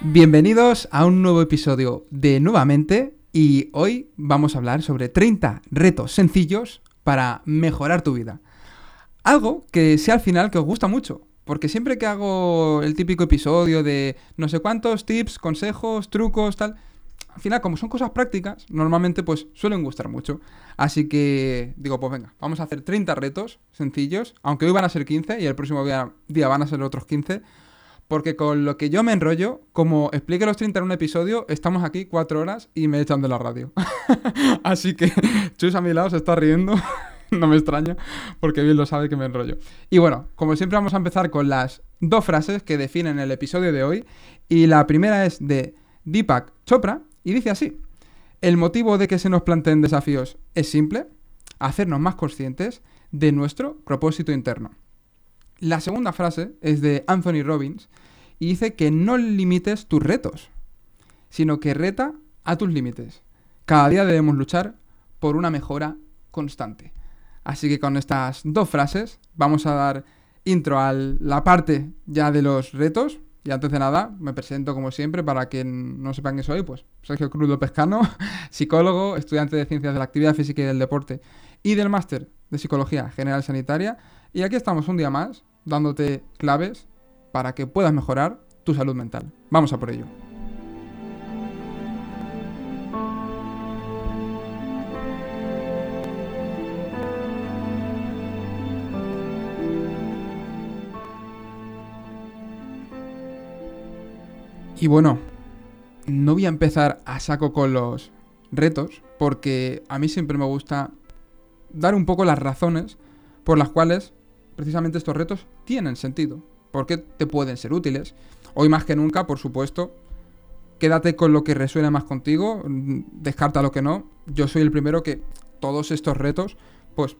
Bienvenidos a un nuevo episodio de Nuevamente y hoy vamos a hablar sobre 30 retos sencillos para mejorar tu vida. Algo que sea al final que os gusta mucho, porque siempre que hago el típico episodio de no sé cuántos tips, consejos, trucos, tal, al final como son cosas prácticas, normalmente pues suelen gustar mucho. Así que digo, pues venga, vamos a hacer 30 retos sencillos, aunque hoy van a ser 15 y el próximo día, día van a ser otros 15 porque con lo que yo me enrollo, como explique los 30 en un episodio, estamos aquí cuatro horas y me echan de la radio. Así que Chus a mi lado se está riendo, no me extraña, porque bien lo sabe que me enrollo. Y bueno, como siempre vamos a empezar con las dos frases que definen el episodio de hoy. Y la primera es de Deepak Chopra y dice así. El motivo de que se nos planteen desafíos es simple, hacernos más conscientes de nuestro propósito interno. La segunda frase es de Anthony Robbins y dice que no limites tus retos, sino que reta a tus límites. Cada día debemos luchar por una mejora constante. Así que con estas dos frases vamos a dar intro a la parte ya de los retos. Y antes de nada, me presento como siempre para quien no sepan que soy, pues Sergio Cruz Pescano, psicólogo, estudiante de Ciencias de la Actividad Física y del Deporte y del Máster de Psicología General Sanitaria. Y aquí estamos un día más dándote claves para que puedas mejorar tu salud mental. Vamos a por ello. Y bueno, no voy a empezar a saco con los retos, porque a mí siempre me gusta dar un poco las razones por las cuales precisamente estos retos tienen sentido, porque te pueden ser útiles. Hoy más que nunca, por supuesto, quédate con lo que resuena más contigo, mm, descarta lo que no. Yo soy el primero que todos estos retos, pues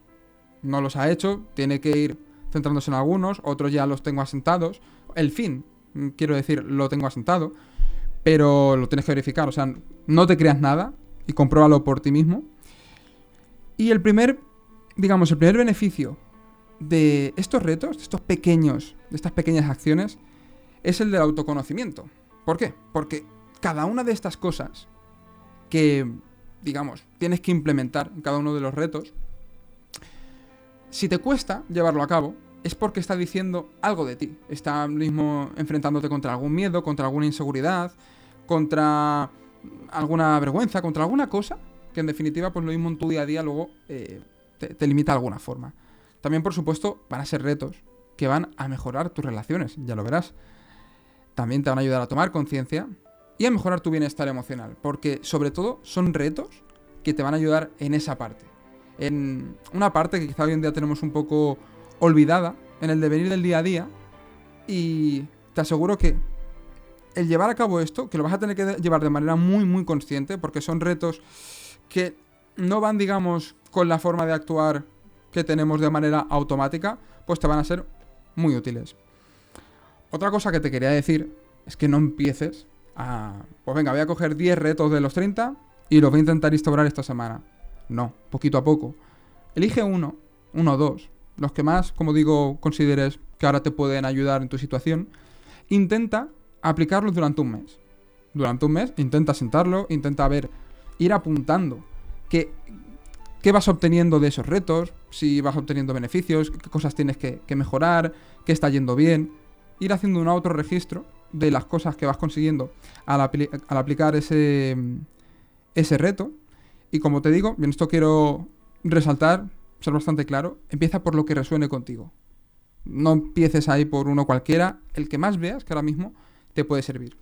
no los ha hecho, tiene que ir centrándose en algunos, otros ya los tengo asentados. El fin, mm, quiero decir, lo tengo asentado, pero lo tienes que verificar, o sea, no te creas nada y compruébalo por ti mismo. Y el primer, digamos, el primer beneficio de estos retos, de estos pequeños, de estas pequeñas acciones, es el del autoconocimiento. ¿Por qué? Porque cada una de estas cosas que, digamos, tienes que implementar en cada uno de los retos, si te cuesta llevarlo a cabo, es porque está diciendo algo de ti. Está mismo enfrentándote contra algún miedo, contra alguna inseguridad, contra alguna vergüenza, contra alguna cosa que en definitiva, pues lo mismo en tu día a día luego eh, te, te limita de alguna forma. También, por supuesto, van a ser retos que van a mejorar tus relaciones, ya lo verás. También te van a ayudar a tomar conciencia y a mejorar tu bienestar emocional, porque sobre todo son retos que te van a ayudar en esa parte. En una parte que quizá hoy en día tenemos un poco olvidada, en el devenir del día a día, y te aseguro que el llevar a cabo esto, que lo vas a tener que llevar de manera muy, muy consciente, porque son retos que no van, digamos, con la forma de actuar que tenemos de manera automática, pues te van a ser muy útiles. Otra cosa que te quería decir es que no empieces a... Pues venga, voy a coger 10 retos de los 30 y los voy a intentar instaurar esta semana. No, poquito a poco. Elige uno, uno o dos, los que más, como digo, consideres que ahora te pueden ayudar en tu situación. Intenta aplicarlos durante un mes. Durante un mes, intenta sentarlo, intenta ver, ir apuntando que qué vas obteniendo de esos retos, si vas obteniendo beneficios, qué cosas tienes que, mejorar, qué está yendo bien. Ir haciendo un otro registro de las cosas que vas consiguiendo al, aplicar ese, ese reto. Y como te digo, en esto quiero resaltar, ser bastante claro, empieza por lo que resuene contigo. No empieces ahí por uno cualquiera, el que más veas que ahora mismo te puede servir.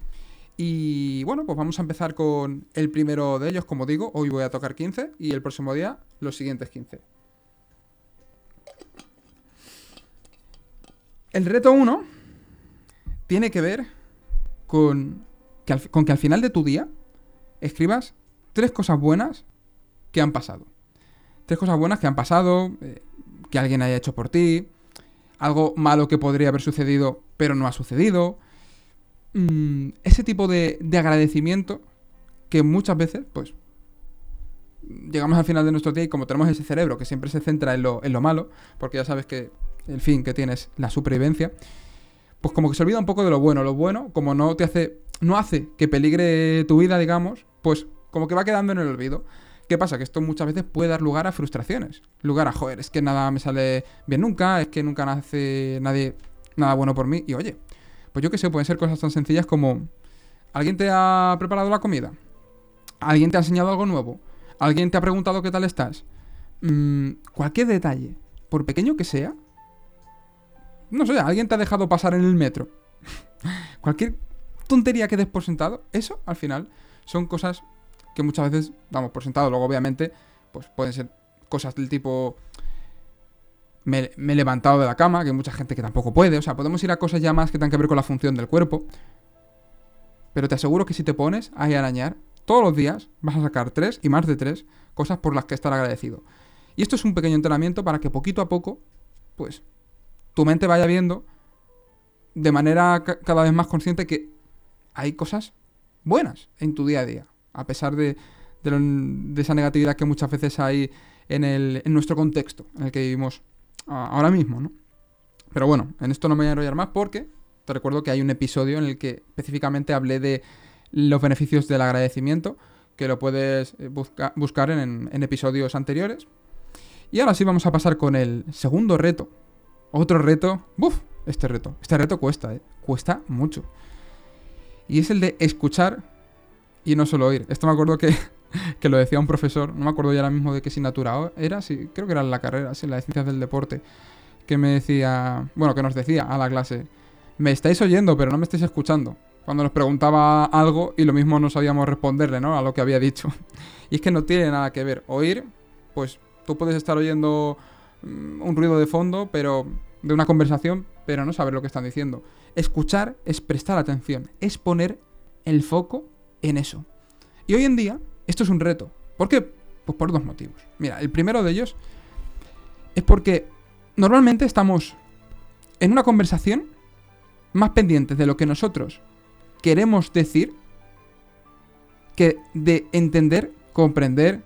Y bueno, pues vamos a empezar con el primero de ellos, como digo, hoy voy a tocar 15 y el próximo día los siguientes 15. El reto 1 tiene que ver con que, al, final de tu día escribas tres cosas buenas que han pasado. Tres cosas buenas que han pasado, eh, que alguien haya hecho por ti, algo malo que podría haber sucedido pero no ha sucedido, Mm, ese tipo de, agradecimiento que muchas veces, pues, llegamos al final de nuestro día y como tenemos ese cerebro que siempre se centra en lo malo, porque ya sabes que el fin que tienes la supervivencia, pues como que se olvida un poco de lo bueno. Lo bueno, como no te hace no hace que peligre tu vida, digamos, pues como que va quedando en el olvido. ¿Qué pasa? Que esto muchas veces puede dar lugar a frustraciones. Lugar a, joder, es que nada me sale bien nunca, es que nunca hace nadie nada bueno por mí. Y oye, pues yo qué sé, pueden ser cosas tan sencillas como... ¿Alguien te ha preparado la comida? ¿Alguien te ha enseñado algo nuevo? ¿Alguien te ha preguntado qué tal estás? Mm, cualquier detalle, por pequeño que sea, no sé, alguien te ha dejado pasar en el metro. cualquier tontería que des por sentado, eso al final son cosas que muchas veces damos por sentado. Luego, obviamente, pues pueden ser cosas del tipo. Me, he levantado de la cama, que hay mucha gente que tampoco puede. O sea, podemos ir a cosas ya más que tengan que ver con la función del cuerpo. Pero te aseguro que si te pones a arañar, todos los días vas a sacar tres y más de tres cosas por las que estar agradecido. Y esto es un pequeño entrenamiento para que poquito a poco, pues, tu mente vaya viendo de manera cada vez más consciente que hay cosas buenas en tu día a día, a pesar de, esa negatividad que muchas veces hay en, el, en nuestro contexto en el que vivimos ahora mismo, ¿no? Pero bueno, en esto no me voy a enrollar más porque te recuerdo que hay un episodio en el que específicamente hablé de los beneficios del agradecimiento, que lo puedes eh, buscar en episodios anteriores. Y ahora sí vamos a pasar con el segundo reto. Otro reto. ¡Buf! Este reto. Este reto cuesta, ¿eh? Cuesta mucho. Y es el de escuchar y no solo oír. Esto me acuerdo que, que lo decía un profesor, no me acuerdo ya ahora mismo de qué asignatura era, sí, creo que era en la carrera, sí, en la de ciencias del deporte, que me decía, bueno, que nos decía a la clase, me estáis oyendo, pero no me estáis escuchando. Cuando nos preguntaba algo y lo mismo no sabíamos responderle, ¿no? A lo que había dicho. Y es que no tiene nada que ver. Oír, pues tú puedes estar oyendo mm, un ruido de fondo, pero de una conversación, pero no saber lo que están diciendo. Escuchar es prestar atención, es poner el foco en eso. Y hoy en día, esto es un reto. ¿Por qué? Pues por dos motivos. Mira, el primero de ellos es porque normalmente estamos en una conversación más pendientes de lo que nosotros queremos decir que de entender, comprender,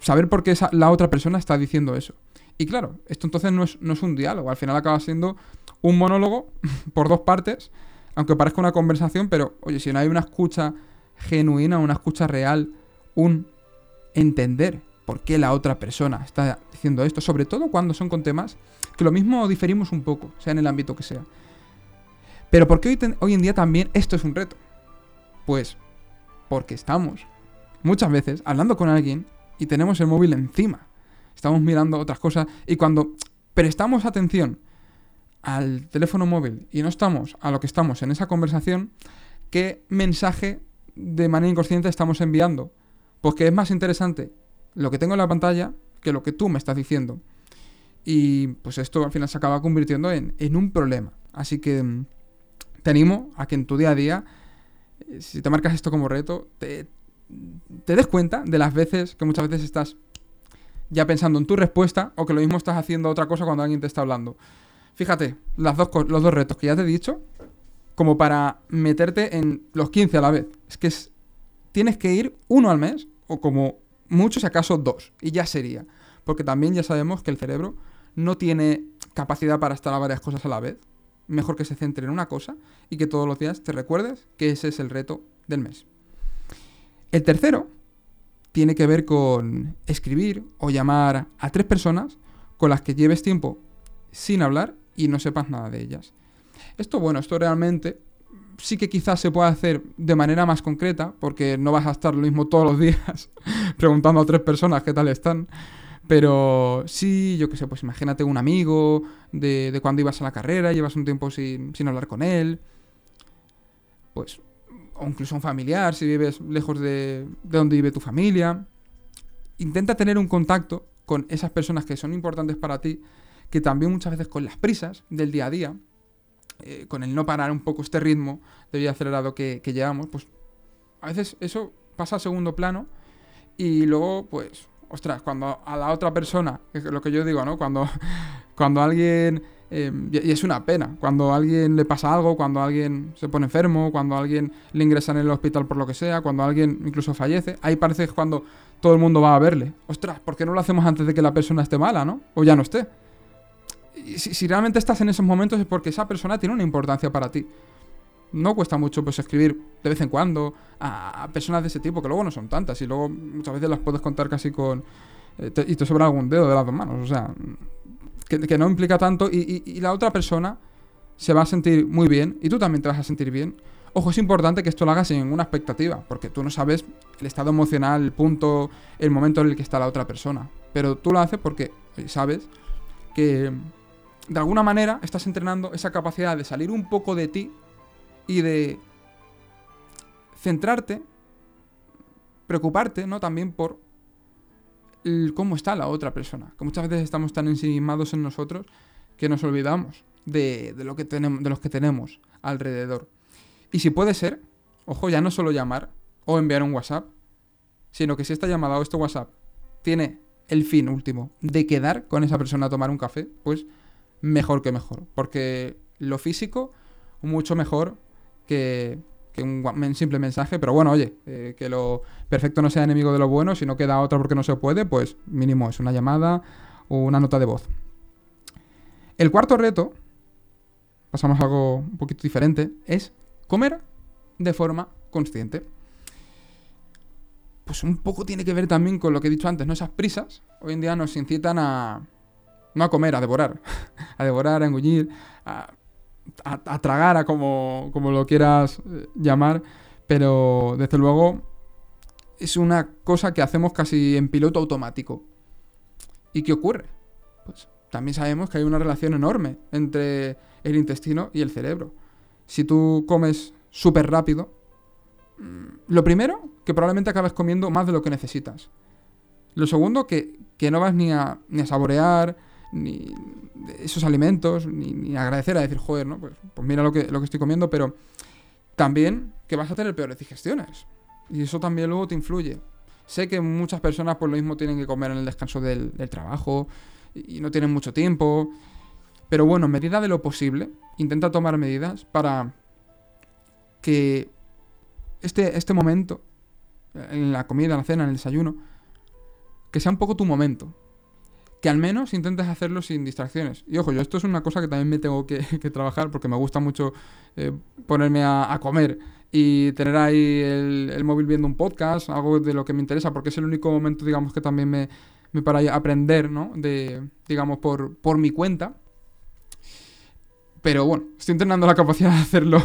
saber por qué la otra persona está diciendo eso. Y claro, esto entonces no es, no es un diálogo, al final acaba siendo un monólogo por dos partes, aunque parezca una conversación, pero oye, si no hay una escucha genuina, una escucha real, un entender por qué la otra persona está diciendo esto, sobre todo cuando son con temas que lo mismo diferimos un poco, sea en el ámbito que sea. Pero ¿por qué hoy, hoy en día también esto es un reto? Pues porque estamos muchas veces hablando con alguien y tenemos el móvil encima. Estamos mirando otras cosas y cuando prestamos atención al teléfono móvil y no estamos a lo que estamos en esa conversación, ¿qué mensaje de manera inconsciente estamos enviando? Pues que es más interesante lo que tengo en la pantalla que lo que tú me estás diciendo. Y pues esto al final se acaba convirtiendo en, en un problema. Así que mm, te animo a que en tu día a día, eh, si te marcas esto como reto, te, te des cuenta de las veces que muchas veces estás ya pensando en tu respuesta o que lo mismo estás haciendo otra cosa cuando alguien te está hablando. Fíjate, las dos, los dos retos que ya te he dicho, como para meterte en los 15 a la vez. Es que tienes que ir uno al mes, o como mucho si acaso dos, y ya sería. Porque también ya sabemos que el cerebro no tiene capacidad para estar a varias cosas a la vez. Mejor que se centre en una cosa y que todos los días te recuerdes que ese es el reto del mes. El tercero tiene que ver con escribir o llamar a tres personas con las que lleves tiempo sin hablar y no sepas nada de ellas. Esto, bueno, esto realmente sí que quizás se pueda hacer de manera más concreta, porque no vas a estar lo mismo todos los días preguntando a tres personas qué tal están. Pero sí, yo qué sé, pues imagínate un amigo de, cuando ibas a la carrera, llevas un tiempo sin, sin hablar con él. Pues, o incluso un familiar, si vives lejos de, de donde vive tu familia. Intenta tener un contacto con esas personas que son importantes para ti que también muchas veces con las prisas del día a día, eh, con el no parar un poco este ritmo de vida acelerado que, llevamos, pues a veces eso pasa a segundo plano y luego, pues, ostras, cuando a la otra persona, es lo que yo digo, ¿no? Cuando, cuando alguien, em, y es una pena, cuando a alguien le pasa algo, cuando alguien se pone enfermo, cuando alguien le ingresa en el hospital por lo que sea, cuando alguien incluso fallece, ahí parece que cuando todo el mundo va a verle. Ostras, ¿por qué no lo hacemos antes de que la persona esté mala, ¿no? O ya no esté si, realmente estás en esos momentos es porque esa persona tiene una importancia para ti. no cuesta mucho pues escribir de vez en cuando a, personas de ese tipo, que luego no son tantas, y luego muchas veces las puedes contar casi con... Eh, y te sobra algún dedo de las dos manos, o sea, que, no implica tanto y, la otra persona se va a sentir muy bien y tú también te vas a sentir bien. Ojo, es importante que esto lo hagas sin ninguna expectativa, porque tú no sabes el estado emocional, el punto, el momento en el que está la otra persona. Pero tú lo haces porque sabes que de alguna manera estás entrenando esa capacidad de salir un poco de ti y de centrarte, preocuparte, ¿no? También por cómo está la otra persona. Que muchas veces estamos tan ensimismados en nosotros que nos olvidamos de, lo que tenemos, de los que tenemos alrededor. Y si puede ser, ojo, ya no solo llamar o enviar un WhatsApp, sino que si esta llamada o este WhatsApp tiene el fin último de quedar con esa persona a tomar un café, pues mejor que mejor. Porque lo físico, mucho mejor que, un simple mensaje. Pero bueno, oye, eh, que lo perfecto no sea enemigo de lo bueno, si no queda otra porque no se puede, pues mínimo es una llamada o una nota de voz. El cuarto reto, pasamos a algo un poquito diferente, es comer de forma consciente. Pues un poco tiene que ver también con lo que he dicho antes, ¿no? Esas prisas hoy en día nos incitan a, no a comer, a devorar. a devorar, a engullir, a, tragar, a como, como lo quieras eh, llamar. Pero desde luego es una cosa que hacemos casi en piloto automático. ¿Y qué ocurre? Pues también sabemos que hay una relación enorme entre el intestino y el cerebro. Si tú comes súper rápido, mm, lo primero, que probablemente acabes comiendo más de lo que necesitas. Lo segundo, que, no vas ni a saborear, ni esos alimentos, ni, agradecer a decir, joder, ¿no? Pues, pues, mira lo que, lo que estoy comiendo, pero también que vas a tener peores digestiones. Y eso también luego te influye. Sé que muchas personas por lo mismo tienen que comer en el descanso del, trabajo y, no tienen mucho tiempo. Pero bueno, en medida de lo posible, intenta tomar medidas para que este, este momento, en la comida, en la cena, en el desayuno, que sea un poco tu momento que al menos intentes hacerlo sin distracciones. Y ojo, yo esto es una cosa que también me tengo que, trabajar porque me gusta mucho eh, ponerme a, comer y tener ahí el, móvil viendo un podcast, algo de lo que me interesa, porque es el único momento, digamos, que también me, me para aprender, ¿no? De, digamos, por, por mi cuenta. Pero bueno, estoy entrenando la capacidad de hacerlo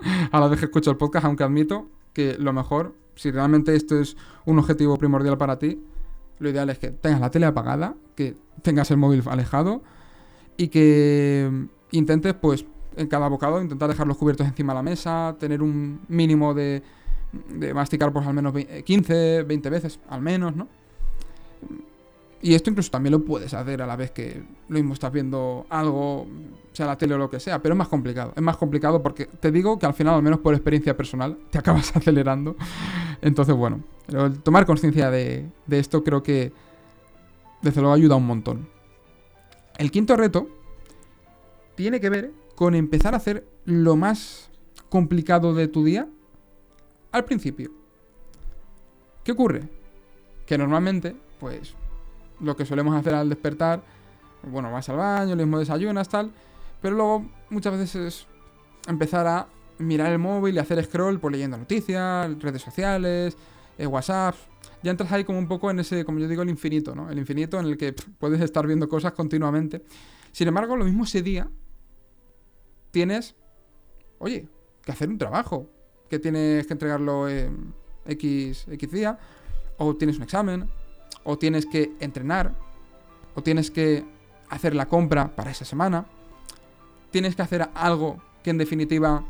a la vez que escucho el podcast, aunque admito que lo mejor, si realmente esto es un objetivo primordial para ti, lo ideal es que tengas la tele apagada, que tengas el móvil alejado y que intentes, pues, en cada bocado, intentar dejar los cubiertos encima de la mesa, tener un mínimo de, masticar, pues, al menos 15, 20 veces, al menos, ¿no? Y esto incluso también lo puedes hacer a la vez que lo mismo estás viendo algo, sea la tele o lo que sea, pero es más complicado. Es más complicado porque te digo que al final, al menos por experiencia personal, te acabas acelerando. Entonces, bueno, tomar conciencia de, de esto creo que desde luego ayuda un montón. El quinto reto tiene que ver con empezar a hacer lo más complicado de tu día al principio. ¿Qué ocurre? Que normalmente, pues lo que solemos hacer al despertar, bueno, vas al baño, lo mismo desayunas, tal, pero luego muchas veces es empezar a mirar el móvil y hacer scroll por leyendo noticias, redes sociales, eh, WhatsApp. Ya entras ahí como un poco en ese, como yo digo, el infinito, ¿no? El infinito en el que puedes estar viendo cosas continuamente. Sin embargo, lo mismo ese día tienes, oye, que hacer un trabajo, que tienes que entregarlo en X, X día, o tienes un examen, o tienes que entrenar, o tienes que hacer la compra para esa semana, tienes que hacer algo que en definitiva,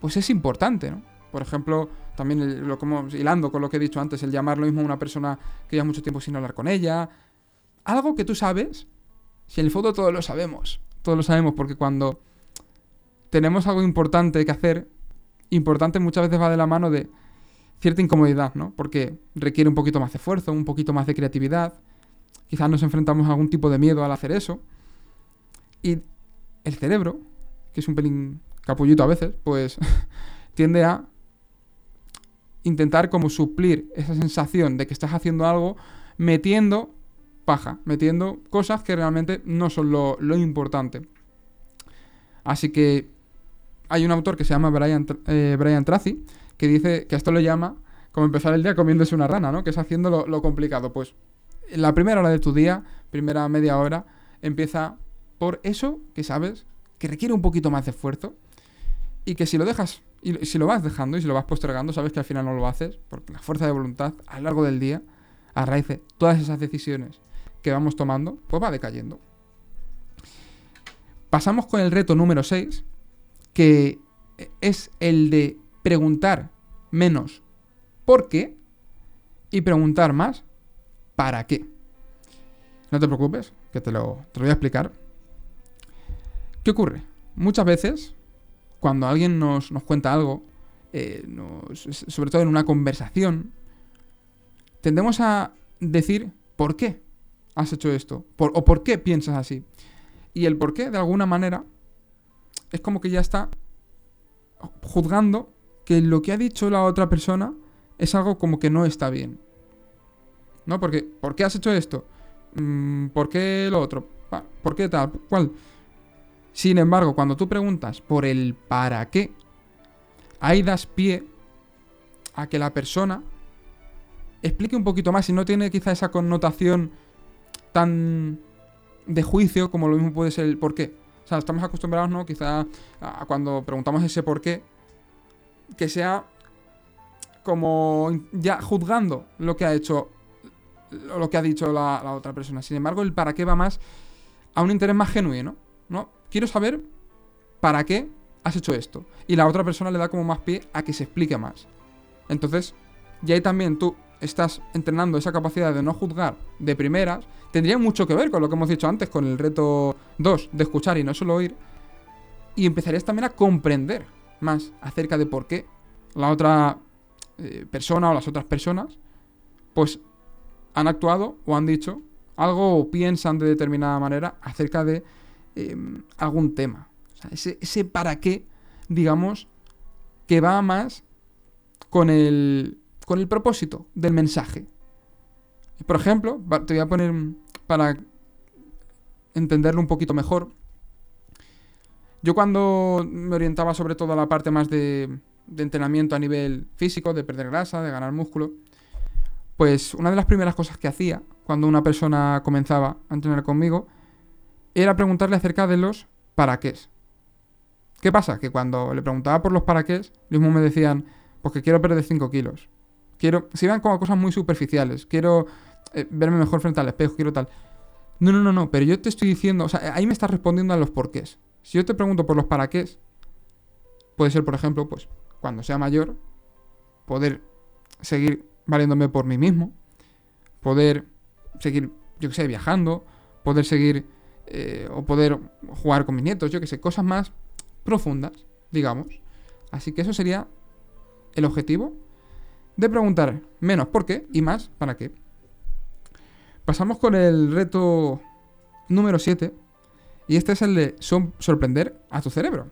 pues es importante, ¿no? Por ejemplo, también lo como hilando con lo que he dicho antes, el llamar lo mismo a una persona que lleva mucho tiempo sin hablar con ella. Algo que tú sabes, si en el fondo todos lo sabemos, todos lo sabemos, porque cuando tenemos algo importante que hacer, importante muchas veces va de la mano de cierta incomodidad, ¿no? Porque requiere un poquito más de esfuerzo, un poquito más de creatividad. Quizás nos enfrentamos a algún tipo de miedo al hacer eso. Y el cerebro, que es un pelín capullito a veces, pues tiende a intentar como suplir esa sensación de que estás haciendo algo metiendo paja, metiendo cosas que realmente no son lo, importante. Así que hay un autor que se llama Brian, eh, Brian Tracy que dice que esto lo llama como empezar el día comiéndose una rana, ¿no? Que es haciendo lo complicado. Pues la primera hora de tu día, primera media hora, empieza por eso que sabes que requiere un poquito más de esfuerzo y que si lo dejas y si lo vas dejando y si lo vas postergando, sabes que al final no lo haces, porque la fuerza de voluntad a lo largo del día, a raíz de todas esas decisiones que vamos tomando, pues va decayendo. Pasamos con el reto número 6, que es el de preguntar menos por qué y preguntar más para qué. No te preocupes, que te lo, te lo voy a explicar. ¿Qué ocurre? Muchas veces cuando alguien nos, cuenta algo, eh, sobre todo en una conversación, tendemos a decir por qué has hecho esto, o por qué piensas así. Y el por qué, de alguna manera, es como que ya está juzgando que lo que ha dicho la otra persona es algo como que no está bien. ¿No? Porque, ¿por qué has hecho esto? Mm, ¿Por qué lo otro? ¿Por qué tal? ¿Cuál? Sin embargo, cuando tú preguntas por el para qué, ahí das pie a que la persona explique un poquito más y no tiene quizá esa connotación tan de juicio como lo mismo puede ser el por qué. O sea, estamos acostumbrados, ¿no? Quizá a cuando preguntamos ese por qué, que sea como ya juzgando lo que ha hecho, lo que ha dicho la, la otra persona. Sin embargo, el para qué va más a un interés más genuino, ¿no? Quiero saber para qué has hecho esto. Y la otra persona le da como más pie a que se explique más. Entonces, y ahí también tú estás entrenando esa capacidad de no juzgar de primeras. Tendría mucho que ver con lo que hemos dicho antes, con el reto 2 de escuchar y no solo oír. Y empezarías también a comprender más acerca de por qué la otra eh, persona o las otras personas, pues han actuado o han dicho algo o piensan de determinada manera acerca de Em, algún tema. ese, para qué, digamos, que va más con el, con el propósito del mensaje. Por ejemplo, te voy a poner para entenderlo un poquito mejor. Yo cuando me orientaba sobre todo a la parte más de, de entrenamiento a nivel físico, de perder grasa, de ganar músculo, pues una de las primeras cosas que hacía cuando una persona comenzaba a entrenar conmigo era preguntarle acerca de los para qué. ¿Qué pasa? Que cuando le preguntaba por los para qué, mismo me decían, pues que quiero perder 5 kilos. Quiero, se iban como cosas muy superficiales. Quiero eh, verme mejor frente al espejo, quiero tal. No, no, no, no, pero yo te estoy diciendo, o sea, ahí me estás respondiendo a los porqués. Si yo te pregunto por los para qué, puede ser, por ejemplo, pues cuando sea mayor, poder seguir valiéndome por mí mismo, poder seguir, yo qué sé, viajando, poder seguir eh, o poder jugar con mis nietos, yo que sé, cosas más profundas, digamos. Así que eso sería el objetivo de preguntar menos por qué y más para qué. Pasamos con el reto número 7 y este es el de sorprender a tu cerebro.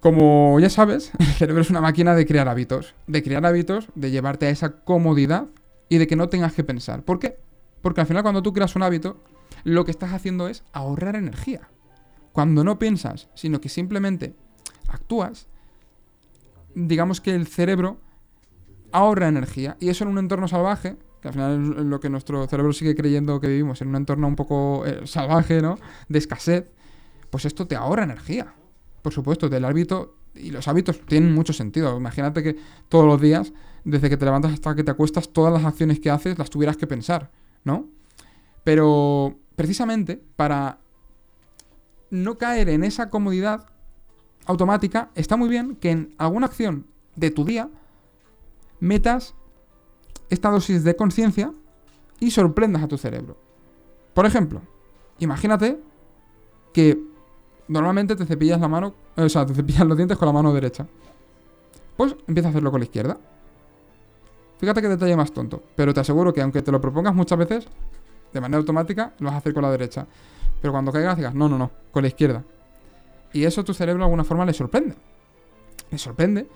Como ya sabes, el cerebro es una máquina de crear hábitos, de crear hábitos, de llevarte a esa comodidad y de que no tengas que pensar. ¿Por qué? Porque al final cuando tú creas un hábito, lo que estás haciendo es ahorrar energía. Cuando no piensas, sino que simplemente actúas, digamos que el cerebro ahorra energía. Y eso en un entorno salvaje, que al final es lo que nuestro cerebro sigue creyendo que vivimos, en un entorno un poco eh, salvaje, ¿no? De escasez, pues esto te ahorra energía. Por supuesto, del hábito. Y los hábitos tienen mucho sentido. Imagínate que todos los días, desde que te levantas hasta que te acuestas, todas las acciones que haces las tuvieras que pensar, ¿no? Pero precisamente para no caer en esa comodidad automática, está muy bien que en alguna acción de tu día metas esta dosis de conciencia y sorprendas a tu cerebro. Por ejemplo, imagínate que normalmente te cepillas la mano, o sea, te cepillas los dientes con la mano derecha. Pues empieza a hacerlo con la izquierda. Fíjate que detalle más tonto, pero te aseguro que aunque te lo propongas muchas veces, de manera automática lo vas a hacer con la derecha. Pero cuando caigas digas, no, no, no, con la izquierda. Y eso a tu cerebro de alguna forma le sorprende. Le sorprende.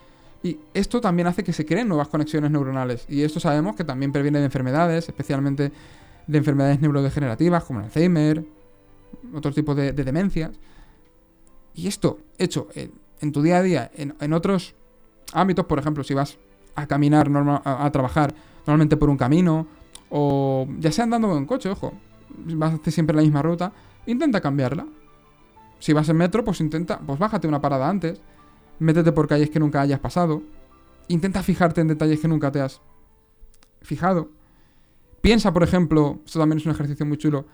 Y esto también hace que se creen nuevas conexiones neuronales. Y esto sabemos que también previene de enfermedades, especialmente de enfermedades neurodegenerativas como el Alzheimer, otro tipo de, de demencias. Y esto hecho en, tu día a día, en, otros ámbitos, por ejemplo, si vas a caminar, a, trabajar normalmente por un camino, o ya sea andando en coche, ojo, vas a hacer siempre la misma ruta, intenta cambiarla. Si vas en metro, pues intenta, pues bájate una parada antes, métete por calles que nunca hayas pasado, intenta fijarte en detalles que nunca te has fijado. Piensa, por ejemplo, esto también es un ejercicio muy chulo,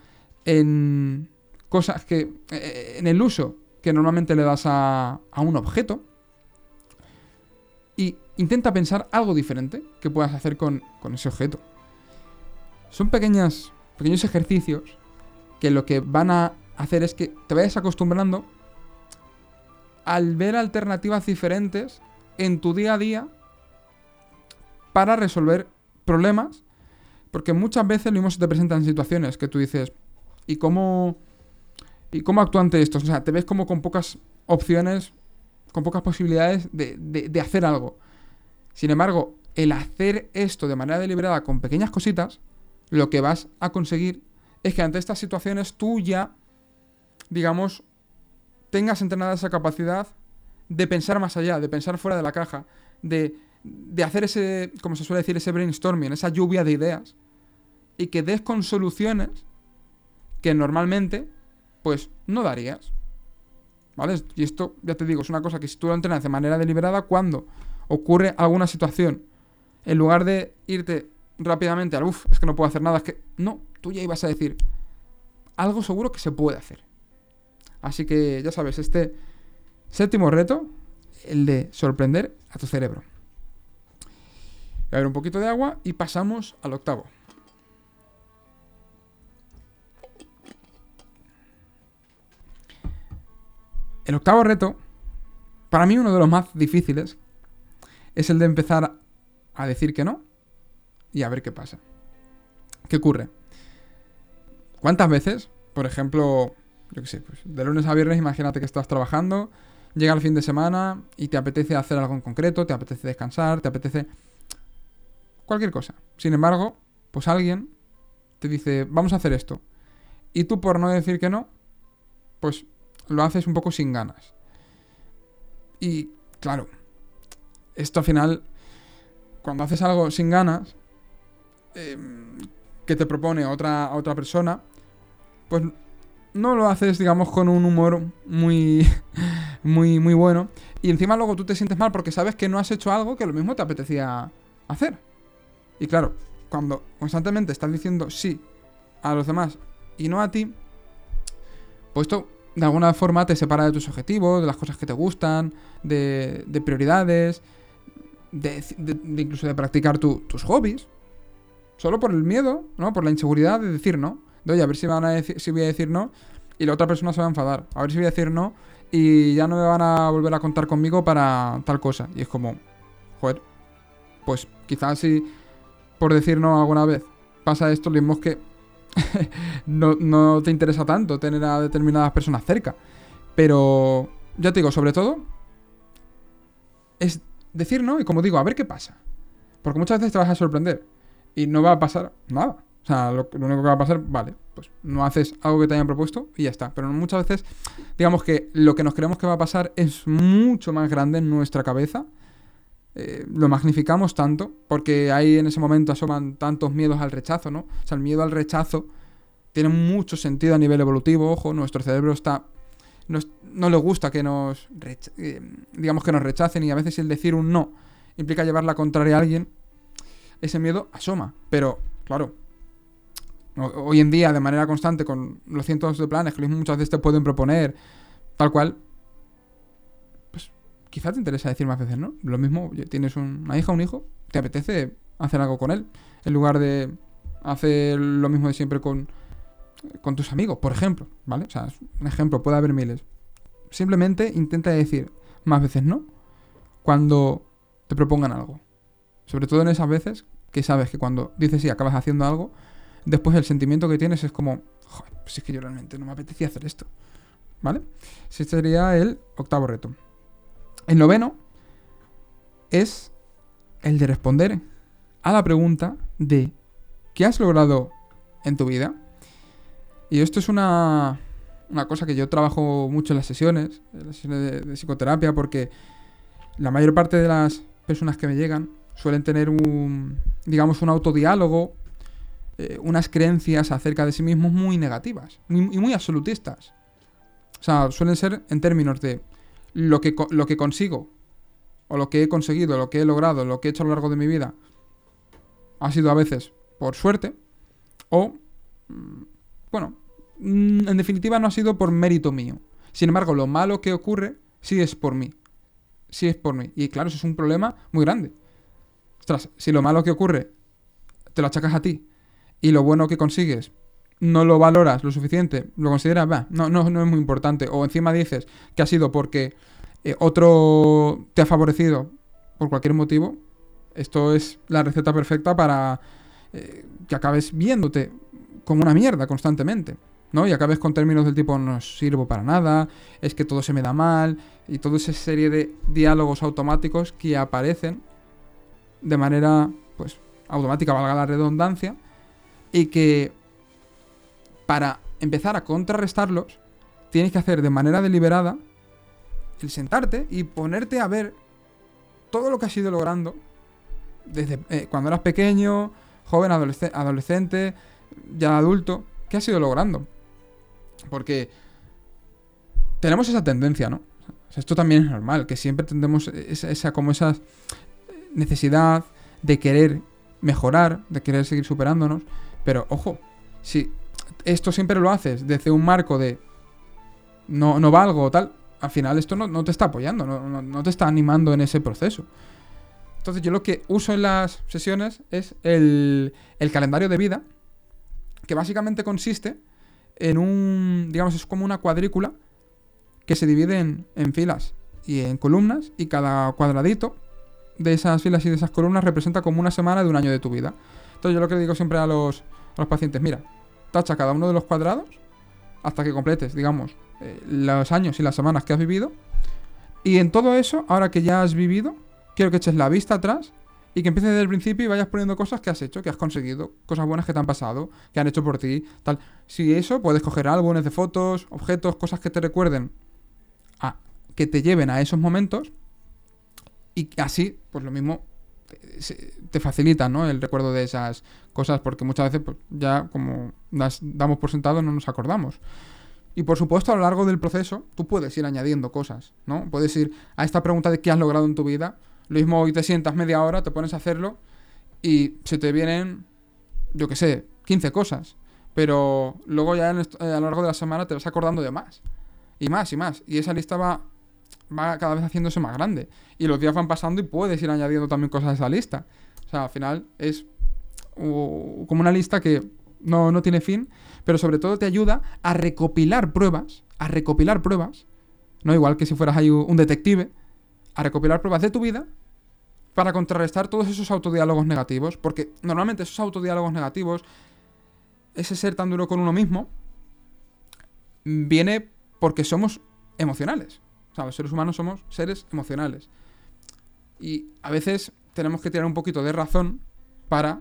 en cosas que. Eh, en el uso que normalmente le das a, a un objeto. Y intenta pensar algo diferente que puedas hacer con, con ese objeto. Son pequeñas, pequeños ejercicios que lo que van a hacer es que te vayas acostumbrando al ver alternativas diferentes en tu día a día para resolver problemas, porque muchas veces lo mismo se te presentan situaciones que tú dices, ¿y cómo, ¿y cómo actúa esto? O sea, te ves como con pocas opciones, con pocas posibilidades de, de hacer algo. Sin embargo, el hacer esto de manera deliberada con pequeñas cositas, lo que vas a conseguir es que ante estas situaciones tú ya, digamos, tengas entrenada esa capacidad de pensar más allá, de pensar fuera de la caja, de de hacer ese, como se suele decir, ese brainstorming, esa lluvia de ideas, y que des con soluciones que normalmente, pues, no darías. ¿Vale? Y esto, ya te digo, es una cosa que si tú lo entrenas de manera deliberada, cuando ocurre alguna situación, en lugar de irte rápidamente al, uff, es que no puedo hacer nada, es que, no, tú ya ibas a decir, algo seguro que se puede hacer. Así que, ya sabes, este séptimo reto, el de sorprender a tu cerebro. A ver un poquito de agua y pasamos al octavo. El octavo reto, para mí uno de los más difíciles, es el de empezar a decir que no y a ver qué pasa. ¿Qué ocurre? ¿Cuántas veces, por ejemplo, yo qué sé, pues de lunes a viernes imagínate que estás trabajando, llega el fin de semana y te apetece hacer algo en concreto, te apetece descansar, te apetece cualquier cosa. Sin embargo, pues alguien te dice, vamos a hacer esto. Y tú por no decir que no, pues lo haces un poco sin ganas. Y claro, esto al final, cuando haces algo sin ganas, em, que te propone otra, otra persona, pues no lo haces, digamos, con un humor muy, muy, muy bueno. Y encima luego tú te sientes mal porque sabes que no has hecho algo que lo mismo te apetecía hacer. Y claro, cuando constantemente estás diciendo sí a los demás y no a ti, pues esto de alguna forma te separa de tus objetivos, de las cosas que te gustan, de, prioridades, de, incluso de practicar tus hobbies. Solo por el miedo, ¿no? Por la inseguridad de decir no. De oye, a ver si, van a decir, si voy a decir no y la otra persona se va a enfadar. A ver si voy a decir no y ya no me van a volver a contar conmigo para tal cosa. Y es como, joder, pues quizás si por decir no alguna vez, pasa esto, lo mismo que no, te interesa tanto tener a determinadas personas cerca. Pero, ya te digo, sobre todo, es decir no y como digo, a ver qué pasa. Porque muchas veces te vas a sorprender y no va a pasar nada. O sea, lo, lo, único que va a pasar, vale, pues no haces algo que te hayan propuesto y ya está. Pero muchas veces, digamos que lo que nos creemos que va a pasar es mucho más grande en nuestra cabeza eh, lo magnificamos tanto, porque ahí en ese momento asoman tantos miedos al rechazo, ¿no? O sea, el miedo al rechazo tiene mucho sentido a nivel evolutivo, ojo, nuestro cerebro está... no le gusta que nos... Eh, digamos que nos rechacen y a veces el decir un no implica llevar la contraria a alguien, ese miedo asoma, pero claro, hoy en día de manera constante con los cientos de planes que muchas veces te pueden proponer, tal cual, quizá te interesa decir más veces, ¿no? Lo mismo, tienes una hija, un hijo, te apetece hacer algo con él, en lugar de hacer lo mismo de siempre con, con tus amigos, por ejemplo, ¿vale? O sea, un ejemplo, puede haber miles. Simplemente intenta decir más veces no cuando te propongan algo. Sobre todo en esas veces que sabes que cuando dices sí, acabas haciendo algo, después el sentimiento que tienes es como, joder, pues es que yo realmente no me apetecía hacer esto. ¿Vale? Ese sería el octavo reto. El noveno es el de responder a la pregunta de ¿qué has logrado en tu vida? Y esto es una, una cosa que yo trabajo mucho en las sesiones, en las sesiones de, psicoterapia, porque la mayor parte de las personas que me llegan suelen tener un, digamos, un autodiálogo, eh, unas creencias acerca de sí mismos muy negativas y muy, absolutistas. O sea, suelen ser en términos de lo que, lo que consigo, o lo que he conseguido, lo que he logrado, lo que he hecho a lo largo de mi vida, ha sido a veces por suerte, o, mm, bueno, mm, en definitiva no ha sido por mérito mío. Sin embargo, lo malo que ocurre sí es por mí. Sí es por mí. Y claro, eso es un problema muy grande. Ostras, si lo malo que ocurre te lo achacas a ti y lo bueno que consigues no lo valoras lo suficiente, lo consideras, va, no, no, no es muy importante. O encima dices que ha sido porque eh, otro te ha favorecido por cualquier motivo, esto es la receta perfecta para eh, que acabes viéndote como una mierda constantemente. ¿no? Y acabes con términos del tipo no sirvo para nada, es que todo se me da mal, y toda esa serie de diálogos automáticos que aparecen de manera, pues, automática, valga la redundancia, y que para empezar a contrarrestarlos, tienes que hacer de manera deliberada el sentarte y ponerte a ver todo lo que has ido logrando desde eh, cuando eras pequeño, joven, adolescente, ya adulto, ¿qué has ido logrando? Porque tenemos esa tendencia, ¿no? esto también es normal, que siempre tendemos esa, como esa necesidad de querer mejorar, de querer seguir superándonos, pero ojo, si esto siempre lo haces desde un marco de no, no valgo o tal, al final esto no, te está apoyando, no, te está animando en ese proceso. Entonces yo lo que uso en las sesiones es el, calendario de vida, que básicamente consiste en un, digamos, es como una cuadrícula que se divide en, filas y en columnas y cada cuadradito de esas filas y de esas columnas representa como una semana de un año de tu vida. Entonces yo lo que digo siempre a los, a los pacientes, mira, tacha cada uno de los cuadrados hasta que completes, digamos, eh, los años y las semanas que has vivido. Y en todo eso, ahora que ya has vivido, quiero que eches la vista atrás y que empieces desde el principio y vayas poniendo cosas que has hecho, que has conseguido, cosas buenas que te han pasado, que han hecho por ti, tal. Si eso, puedes coger álbumes de fotos, objetos, cosas que te recuerden, que te lleven a esos momentos y así, pues lo mismo, te, facilita, ¿no? El recuerdo de esas cosas, porque muchas veces pues, ya como damos por sentado no nos acordamos. Y por supuesto, a lo largo del proceso, tú puedes ir añadiendo cosas, ¿no? Puedes ir a esta pregunta de qué has logrado en tu vida. Lo mismo hoy te sientas media hora, te pones a hacerlo y se te vienen, yo qué sé, 15 cosas. Pero luego ya eh, a lo largo de la semana te vas acordando de más. Y más y más. Y esa lista va, va cada vez haciéndose más grande. Y los días van pasando y puedes ir añadiendo también cosas a esa lista. O sea, al final es como una lista que no, no tiene fin pero sobre todo te ayuda a recopilar pruebas, a recopilar pruebas, no igual que si fueras ahí un detective, a recopilar pruebas de tu vida para contrarrestar todos esos autodiálogos negativos, porque normalmente esos autodiálogos negativos, ese ser tan duro con uno mismo, viene porque somos emocionales. O sea, los seres humanos somos seres emocionales. Y a veces tenemos que tirar un poquito de razón para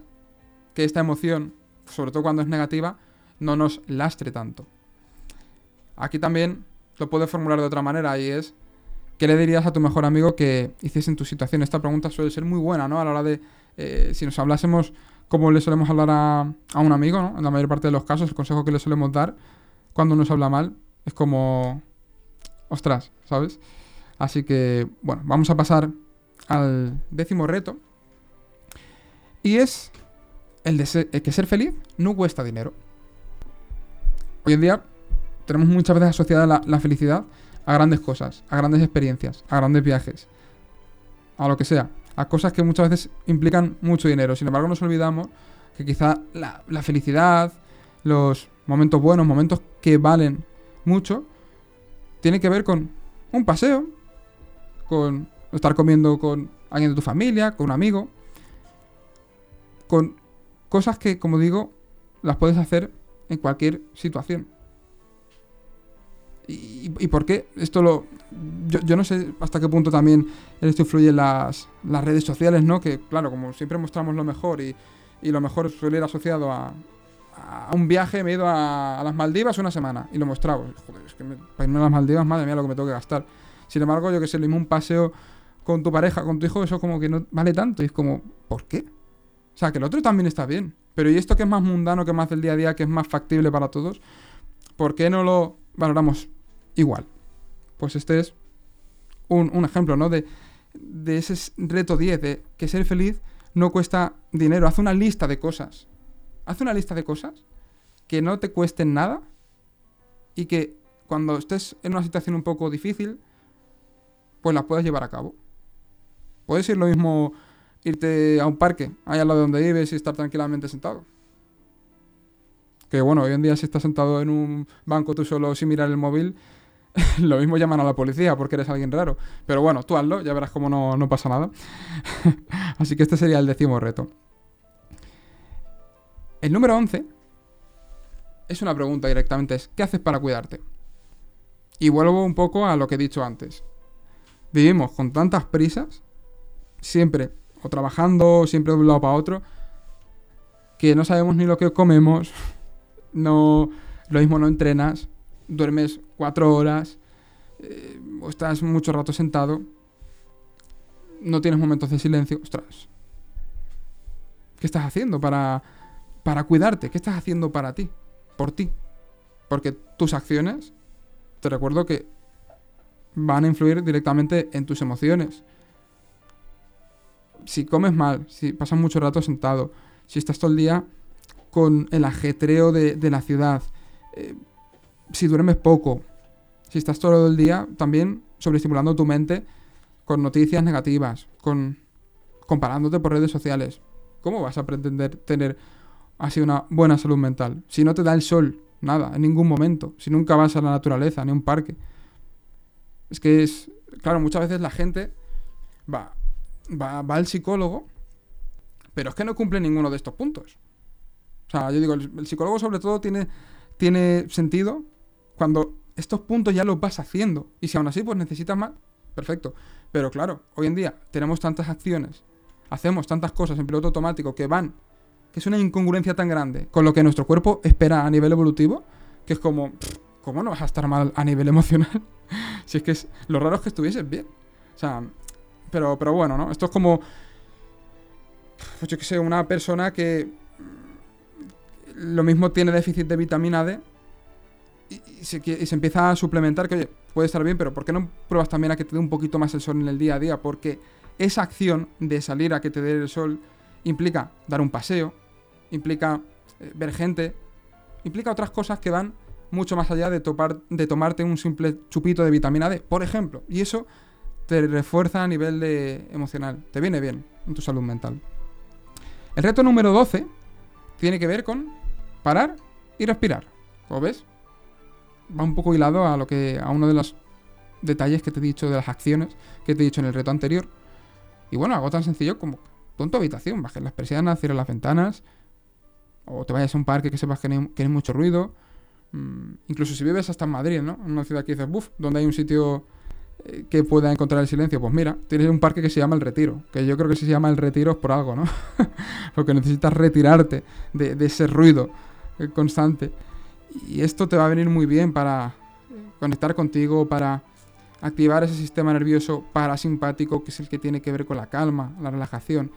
que esta emoción, sobre todo cuando es negativa, no nos lastre tanto. Aquí también lo puedo formular de otra manera y es, ¿qué le dirías a tu mejor amigo que hiciese en tu situación? Esta pregunta suele ser muy buena, ¿no? A la hora de, eh, si nos hablásemos como le solemos hablar a, a, un amigo, ¿no? En la mayor parte de los casos, el consejo que le solemos dar cuando nos habla mal es como, ostras, ¿sabes? Así que, bueno, vamos a pasar al décimo reto. Y es el de que ser feliz no cuesta dinero. Hoy en día tenemos muchas veces asociada la, felicidad a grandes cosas, a grandes experiencias, a grandes viajes, a lo que sea, a cosas que muchas veces implican mucho dinero. Sin embargo, nos olvidamos que quizá la, felicidad, los momentos buenos, momentos que valen mucho, tiene que ver con un paseo, con estar comiendo con alguien de tu familia, con un amigo, con cosas que, como digo, las puedes hacer en cualquier situación. ¿Y, por qué? Esto lo. Yo, no sé hasta qué punto también esto influye en las, las, redes sociales, ¿no? Que, claro, como siempre mostramos lo mejor y, y, lo mejor suele ir asociado a, a un viaje, me he ido a, las Maldivas una semana y lo mostraba. Joder, es que para irme a las Maldivas, madre mía, lo que me tengo que gastar. Sin embargo, yo que sé, lo mismo un paseo con tu pareja, con tu hijo, eso como que no vale tanto. Y es como, ¿por qué? O sea, que el otro también está bien. Pero ¿y esto que es más mundano, que es más del día a día, que es más factible para todos? ¿Por qué no lo valoramos igual? Pues este es un, ejemplo, ¿no? De, de ese reto 10, de que ser feliz no cuesta dinero. Haz una lista de cosas. Haz una lista de cosas que no te cuesten nada y que cuando estés en una situación un poco difícil, pues las puedas llevar a cabo. Puedes ir lo mismo irte a un parque, allá al lado de donde vives y estar tranquilamente sentado. Que bueno, hoy en día si estás sentado en un banco tú solo sin mirar el móvil, lo mismo llaman a la policía porque eres alguien raro. Pero bueno, tú hazlo, ya verás cómo no, no pasa nada. Así que este sería el décimo reto. El número 11 es una pregunta directamente, es ¿qué haces para cuidarte? Y vuelvo un poco a lo que he dicho antes. Vivimos con tantas prisas, siempre o trabajando, siempre de un lado para otro, que no sabemos ni lo que comemos, no, lo mismo no entrenas, duermes cuatro horas, eh, o estás mucho rato sentado, no tienes momentos de silencio, ostras. ¿Qué estás haciendo para, para cuidarte? ¿Qué estás haciendo para ti? Por ti. Porque tus acciones, te recuerdo que van a influir directamente en tus emociones si comes mal, si pasas mucho rato sentado, si estás todo el día con el ajetreo de, la ciudad, eh, si duermes poco, si estás todo el día también sobreestimulando tu mente con noticias negativas, con comparándote por redes sociales, ¿cómo vas a pretender tener así una buena salud mental? Si no te da el sol, nada, en ningún momento, si nunca vas a la naturaleza, ni a un parque. Es que es, claro, muchas veces la gente va, va, al psicólogo, pero es que no cumple ninguno de estos puntos. O sea, yo digo, el, psicólogo sobre todo tiene, tiene sentido cuando estos puntos ya los vas haciendo. Y si aún así pues necesitas más, perfecto. Pero claro, hoy en día tenemos tantas acciones, hacemos tantas cosas en piloto automático que van, que es una incongruencia tan grande con lo que nuestro cuerpo espera a nivel evolutivo, que es como, ¿cómo no vas a estar mal a nivel emocional? si es que es, lo raro es que estuvieses bien. O sea, pero, pero bueno, ¿no? Esto es como. Pues yo que sé, una persona que. Lo mismo tiene déficit de vitamina D. Y, se, empieza a suplementar, que oye, puede estar bien, pero ¿por qué no pruebas también a que te dé un poquito más el sol en el día a día? Porque esa acción de salir a que te dé el sol implica dar un paseo, implica eh, ver gente, implica otras cosas que van mucho más allá de, topar, de tomarte un simple chupito de vitamina D, por ejemplo. Y eso te refuerza a nivel de emocional, te viene bien en tu salud mental. El reto número 12 tiene que ver con parar y respirar. ¿Como ves? Va un poco hilado a lo que a uno de los detalles que te he dicho de las acciones que te he dicho en el reto anterior. Y bueno, algo tan sencillo como pon habitación, bajes las persianas, cierres las ventanas, o te vayas a un parque que sepas que no hay, mucho ruido. Mm, incluso si vives hasta en Madrid, ¿no? Una ciudad que dices, buf, donde hay un sitio eh, que pueda encontrar el silencio? Pues mira, tienes un parque que se llama El Retiro, que yo creo que si se llama El Retiro es por algo, ¿no? Porque necesitas retirarte de, ese ruido eh, constante. Y esto te va a venir muy bien para conectar contigo, para activar ese sistema nervioso parasimpático, que es el que tiene que ver con la calma, la relajación,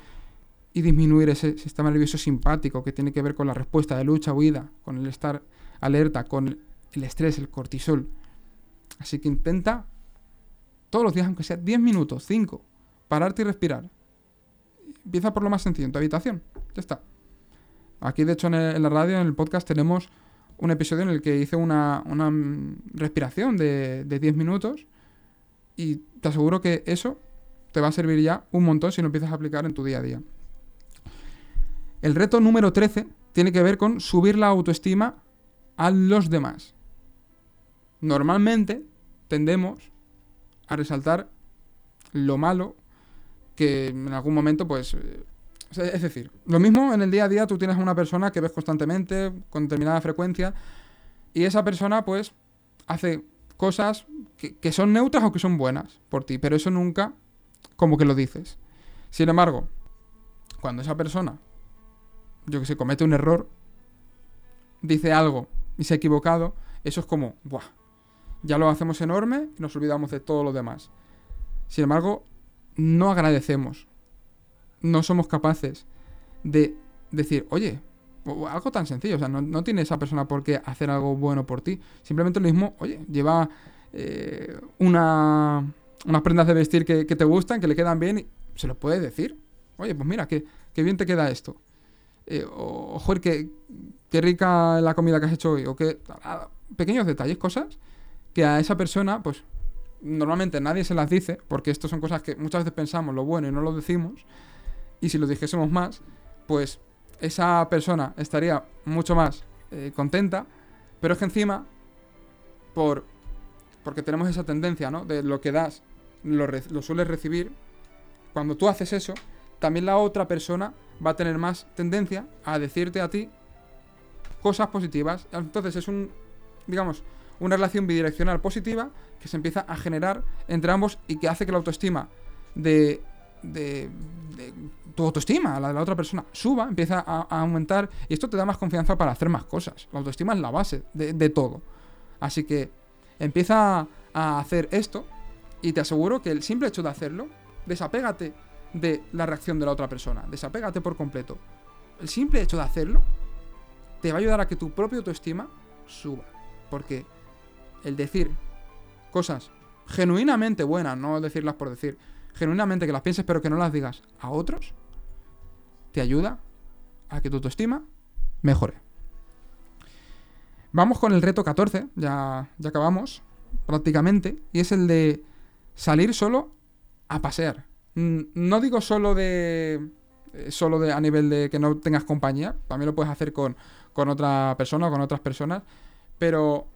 y disminuir ese sistema nervioso simpático, que tiene que ver con la respuesta de lucha, huida, con el estar alerta, con el estrés, el cortisol. Así que intenta todos los días, aunque sea 10 minutos, 5, pararte y respirar. Empieza por lo más sencillo, en tu habitación. Ya está. Aquí, de hecho, en, la radio, en el podcast, tenemos un episodio en el que hice una, respiración de, de 10 minutos y te aseguro que eso te va a servir ya un montón si lo empiezas a aplicar en tu día a día. El reto número 13 tiene que ver con subir la autoestima a los demás. Normalmente tendemos a resaltar lo malo que en algún momento, pues... Eh, es decir, lo mismo en el día a día tú tienes a una persona que ves constantemente, con determinada frecuencia, y esa persona, pues, hace cosas que, son neutras o que son buenas por ti, pero eso nunca como que lo dices. Sin embargo, cuando esa persona, yo que sé, comete un error, dice algo y se ha equivocado, eso es como, ¡buah! Ya lo hacemos enorme y nos olvidamos de todo lo demás. Sin embargo, no agradecemos. No somos capaces de decir, oye, algo tan sencillo, o sea, no, tiene esa persona por qué hacer algo bueno por ti. Simplemente lo mismo, oye, lleva eh, una, unas prendas de vestir que, te gustan, que le quedan bien, y se lo puedes decir. Oye, pues mira, qué, bien te queda esto. Eh, o, joder, qué, qué rica la comida que has hecho hoy. O que pequeños detalles, cosas que a esa persona, pues normalmente nadie se las dice, porque esto son cosas que muchas veces pensamos lo bueno y no lo decimos. Y si lo dijésemos más, pues esa persona estaría mucho más eh, contenta, pero es que encima, por, porque tenemos esa tendencia, ¿no? De lo que das, lo, lo sueles recibir, cuando tú haces eso, también la otra persona va a tener más tendencia a decirte a ti cosas positivas. Entonces es un, digamos, una relación bidireccional positiva que se empieza a generar entre ambos y que hace que la autoestima de, de, tu autoestima, la de la otra persona, suba, empieza a, aumentar y esto te da más confianza para hacer más cosas. La autoestima es la base de, todo. Así que empieza a hacer esto y te aseguro que el simple hecho de hacerlo, desapégate de la reacción de la otra persona, desapégate por completo. El simple hecho de hacerlo te va a ayudar a que tu propia autoestima suba. Porque el decir cosas genuinamente buenas, no decirlas por decir, genuinamente que las pienses pero que no las digas a otros, te ayuda a que tu autoestima mejore. Vamos con el reto 14, ya, ya acabamos prácticamente, y es el de salir solo a pasear. No digo solo de eh, solo de a nivel de que no tengas compañía, también lo puedes hacer con, con otra persona o con otras personas, pero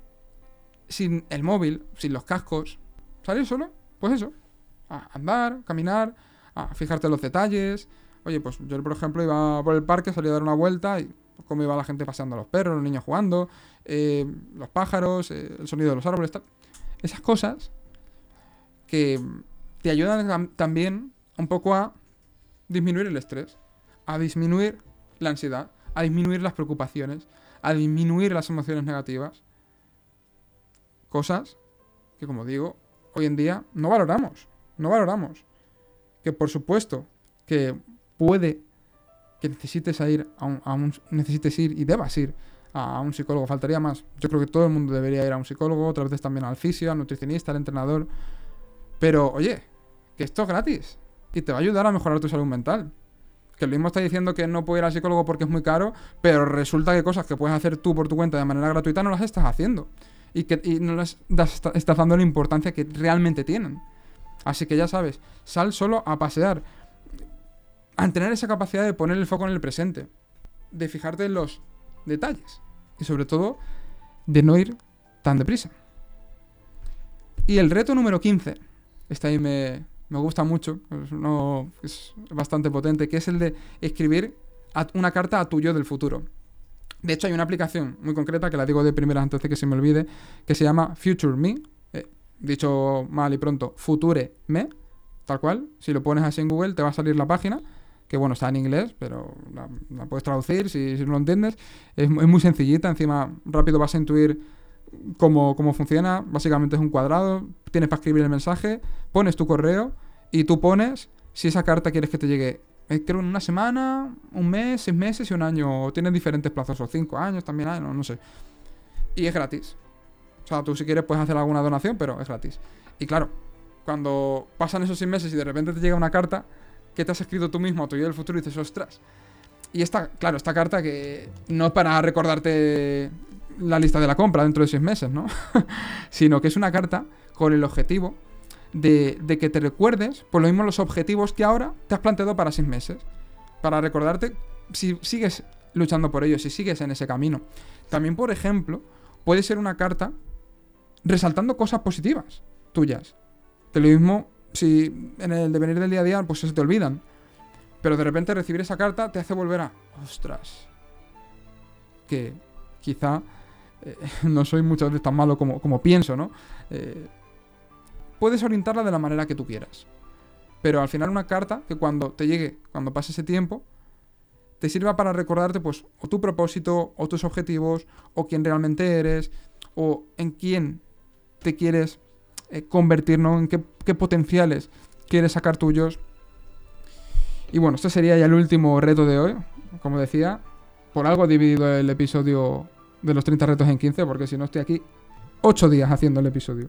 sin el móvil, sin los cascos, salir solo, pues eso, a andar, caminar, a fijarte en los detalles. Oye, pues yo, por ejemplo, iba por el parque, salía a dar una vuelta y pues, como iba la gente paseando a los perros, los niños jugando, eh, los pájaros, eh, el sonido de los árboles, tal. Esas cosas que te ayudan también un poco a disminuir el estrés, a disminuir la ansiedad, a disminuir las preocupaciones, a disminuir las emociones negativas. Cosas que, como digo, hoy en día no valoramos no valoramos. Que por supuesto que puede que necesites ir a un, necesites ir y debas ir a, un psicólogo, faltaría más. Yo creo que todo el mundo debería ir a un psicólogo, otras veces también al fisio, al nutricionista, al entrenador. Pero, oye, que esto es gratis y te va a ayudar a mejorar tu salud mental. Que el mismo está diciendo que no puede ir al psicólogo porque es muy caro, pero resulta que cosas que puedes hacer tú por tu cuenta de manera gratuita no las estás haciendo. Y que no las estás dando la importancia que realmente tienen. Así que ya sabes, sal solo a pasear. A tener esa capacidad de poner el foco en el presente. De fijarte en los detalles. Y sobre todo, de no ir tan deprisa. Y el reto número 15. Este ahí me, gusta mucho. Es, bastante potente. Que es el de escribir una carta a tu yo del futuro. De hecho, hay una aplicación muy concreta que la digo de primera antes de que se me olvide, que se llama Future Me, dicho mal y pronto, Future Me, tal cual. Si lo pones así en Google, te va a salir la página, que bueno, está en inglés, pero la, puedes traducir si, no lo entiendes. Es, muy sencillita, encima rápido vas a intuir cómo funciona. Básicamente es un cuadrado, tienes para escribir el mensaje, pones tu correo y tú pones si esa carta quieres que te llegue eh, creo en una semana, un mes, seis meses y un año. O tienes diferentes plazos, o cinco años también hay, no, no sé. Y es gratis. O sea, tú si quieres puedes hacer alguna donación, pero es gratis. Y claro, cuando pasan esos seis meses y de repente te llega una carta que te has escrito tú mismo a tu yo del futuro y dices, ostras. Y esta, claro, esta carta que no es para recordarte la lista de la compra dentro de seis meses, ¿no? Sino que es una carta con el objetivo de, que te recuerdes por lo mismo los objetivos que ahora te has planteado para seis meses. Para recordarte si sigues luchando por ellos, si sigues en ese camino. También, por ejemplo, puede ser una carta resaltando cosas positivas tuyas. De lo mismo, si en el devenir del día a día, pues se te olvidan. Pero de repente recibir esa carta te hace volver a. Ostras. Que quizá eh, no soy muchas veces tan malo como, como pienso, ¿no? Eh, puedes orientarla de la manera que tú quieras. Pero al final una carta que cuando te llegue, cuando pase ese tiempo, te sirva para recordarte, pues, o tu propósito, o tus objetivos, o quién realmente eres, o en quién te quieres eh, convertir, ¿no? En qué, qué potenciales quieres sacar tuyos. Y bueno, este sería ya el último reto de hoy. Como decía, por algo he dividido el episodio de los 30 retos en 15, porque si no estoy aquí 8 días haciendo el episodio.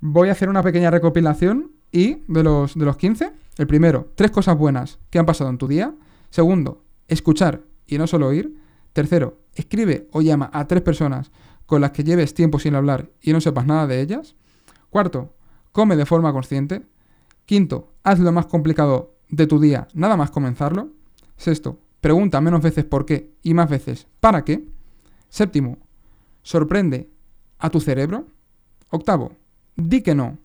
Voy a hacer una pequeña recopilación y de los, de los 15, el primero, tres cosas buenas que han pasado en tu día. Segundo, escuchar y no solo oír. Tercero, escribe o llama a tres personas con las que lleves tiempo sin hablar y no sepas nada de ellas. Cuarto, come de forma consciente. Quinto, haz lo más complicado de tu día nada más comenzarlo. Sexto, pregunta menos veces por qué y más veces para qué. Séptimo, sorprende a tu cerebro. Octavo, di que no.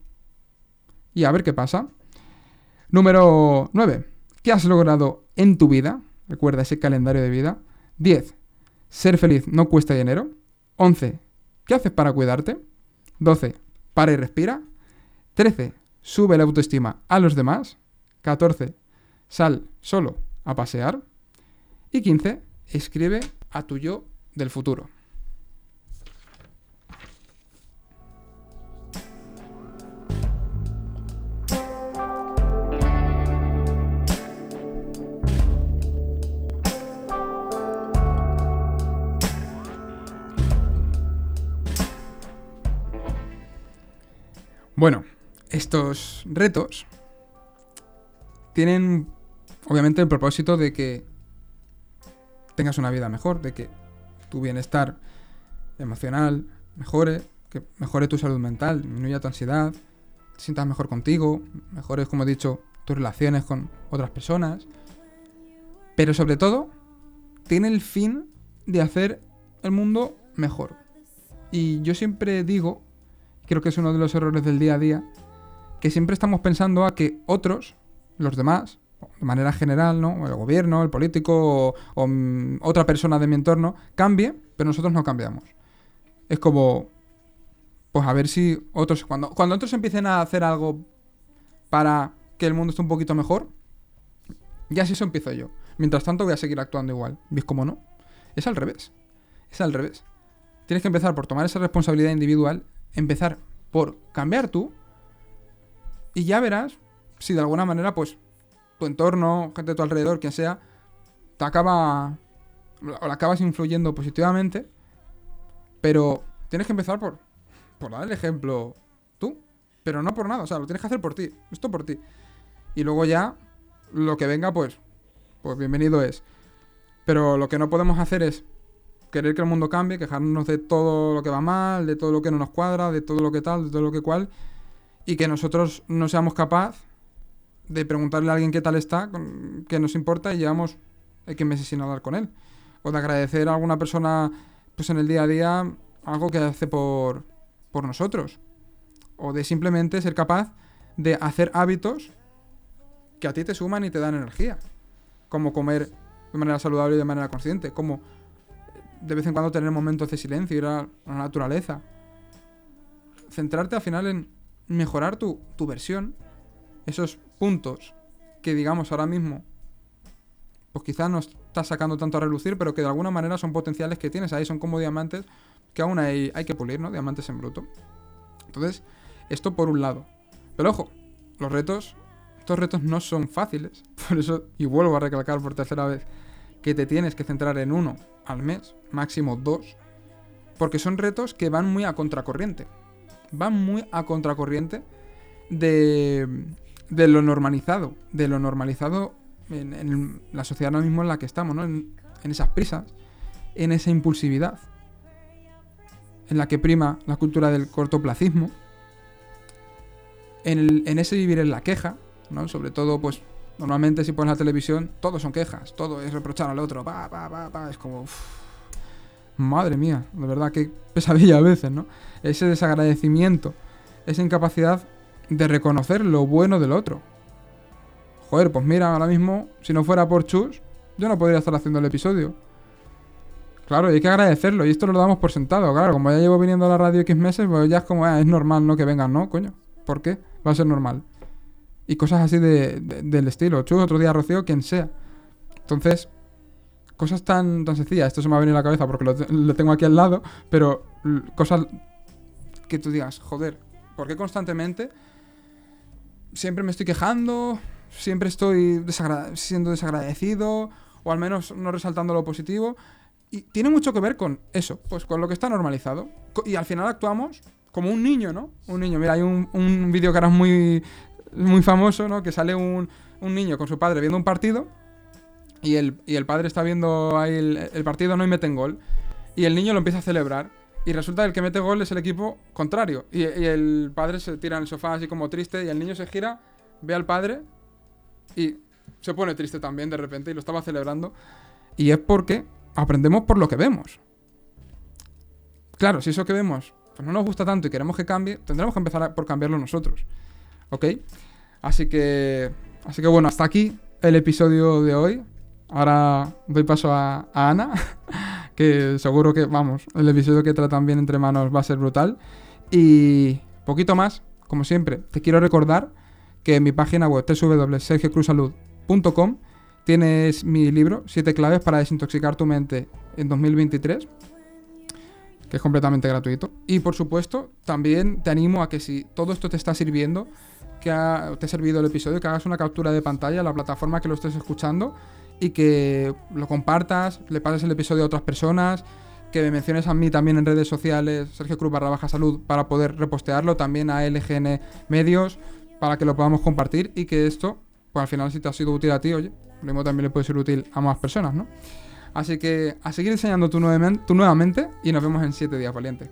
Y a ver qué pasa. Número 9. ¿Qué has logrado en tu vida? Recuerda ese calendario de vida. 10. Ser feliz no cuesta dinero. 11. ¿Qué haces para cuidarte? 12. Para y respira. 13. Sube la autoestima a los demás. 14. Sal solo a pasear. Y 15. Escribe a tu yo del futuro. Bueno, estos retos tienen obviamente el propósito de que tengas una vida mejor, de que tu bienestar emocional mejore, que mejore tu salud mental, disminuya tu ansiedad, sientas mejor contigo, mejores, como he dicho, tus relaciones con otras personas. Pero sobre todo, tiene el fin de hacer el mundo mejor. Y yo siempre digo creo que es uno de los errores del día a día, que siempre estamos pensando a que otros, los demás, de manera general, ¿no? El gobierno, el político o, mm, otra persona de mi entorno, cambie, pero nosotros no cambiamos. Es como, pues a ver si otros, cuando, cuando otros empiecen a hacer algo para que el mundo esté un poquito mejor, ya si eso empiezo yo. Mientras tanto voy a seguir actuando igual. ¿Ves cómo no? Es al revés. Es al revés. Tienes que empezar por tomar esa responsabilidad individual empezar por cambiar tú y ya verás si de alguna manera, pues, tu entorno, gente de tu alrededor, quien sea, te acaba o la acabas influyendo positivamente, pero tienes que empezar por, por dar el ejemplo tú, pero no por nada, o sea, lo tienes que hacer por ti, esto por ti. Y luego ya, lo que venga, pues, pues bienvenido es. Pero lo que no podemos hacer es querer que el mundo cambie, quejarnos de todo lo que va mal, de todo lo que no nos cuadra, de todo lo que tal, de todo lo que cual, y que nosotros no seamos capaces de preguntarle a alguien qué tal está, qué nos importa, y llevamos X meses sin hablar con él. O de agradecer a alguna persona pues en el día a día algo que hace por, por nosotros. O de simplemente ser capaz de hacer hábitos que a ti te suman y te dan energía. Como comer de manera saludable y de manera consciente. Como de vez en cuando tener momentos de silencio, ir a la naturaleza. Centrarte al final en mejorar tu, tu versión, esos puntos que digamos ahora mismo, pues quizás no estás sacando tanto a relucir, pero que de alguna manera son potenciales que tienes ahí, son como diamantes que aún hay, hay que pulir, ¿no? Diamantes en bruto. Entonces, esto por un lado. Pero ojo, los retos, estos retos no son fáciles. Por eso, y vuelvo a recalcar por tercera vez, que te tienes que centrar en uno al mes, máximo dos, porque son retos que van muy a contracorriente. Van muy a contracorriente de, de lo normalizado, de lo normalizado en, la sociedad ahora mismo en la que estamos, ¿no? En, esas prisas, en esa impulsividad, en la que prima la cultura del cortoplacismo, en, ese vivir en la queja, ¿no? Sobre todo, pues, Normalmente si pones la televisión, todo son quejas, todo es reprochar al otro, pa, pa, pa, pa. es como... madre mía, de verdad, qué pesadilla a veces, ¿no? Ese desagradecimiento, esa incapacidad de reconocer lo bueno del otro. Joder, pues mira, ahora mismo, si no fuera por Chus, yo no podría estar haciendo el episodio. Claro, y hay que agradecerlo, y esto lo damos por sentado, claro, como ya llevo viniendo a la radio X meses, pues ya es como, ah, es normal, ¿no? Que vengan, ¿no? Coño, ¿por qué? Va a ser normal y cosas así de, del estilo. Chu, otro día Rocío, quien sea. Entonces, cosas tan, tan sencillas, esto se me ha venido a la cabeza porque lo, lo tengo aquí al lado, pero cosas que tú digas, joder, ¿por qué constantemente siempre me estoy quejando? Siempre estoy siendo desagradecido, o al menos no resaltando lo positivo. Y tiene mucho que ver con eso, pues con lo que está normalizado. Y al final actuamos como un niño, ¿no? Un niño. Mira, hay un, un vídeo que ahora es muy, muy famoso, ¿no? Que sale un, un niño con su padre viendo un partido y el, y el padre está viendo ahí el, el partido, no y meten gol. Y el niño lo empieza a celebrar. Y resulta que el que mete gol es el equipo contrario. Y, el padre se tira en el sofá así como triste y el niño se gira, ve al padre y se pone triste también de repente y lo estaba celebrando. Y es porque aprendemos por lo que vemos. Claro, si eso que vemos pues no nos gusta tanto y queremos que cambie, tendremos que empezar por cambiarlo nosotros. ¿Ok? Así que, así que bueno, hasta aquí el episodio de hoy. Ahora doy paso a, a Ana, que seguro que, vamos, el episodio que tratan bien entre manos va a ser brutal. Y poquito más, como siempre, te quiero recordar que en mi página web www.sergiocruzsalud.com tienes mi libro, 7 claves para desintoxicar tu mente en 2023 que es completamente gratuito. Y por supuesto, también te animo a que si todo esto te está sirviendo, que te ha servido el episodio, que hagas una captura de pantalla a la plataforma que lo estés escuchando y que lo compartas, le pases el episodio a otras personas, que me menciones a mí también en redes sociales, Sergio Cruz barra baja salud, para poder repostearlo, también a LGN Medios, para que lo podamos compartir y que esto, pues al final si te ha sido útil a ti, oye, lo mismo también le puede ser útil a más personas, ¿no? Así que a seguir enseñando tú nuevamente, tú nuevamente y nos vemos en 7 días, valiente.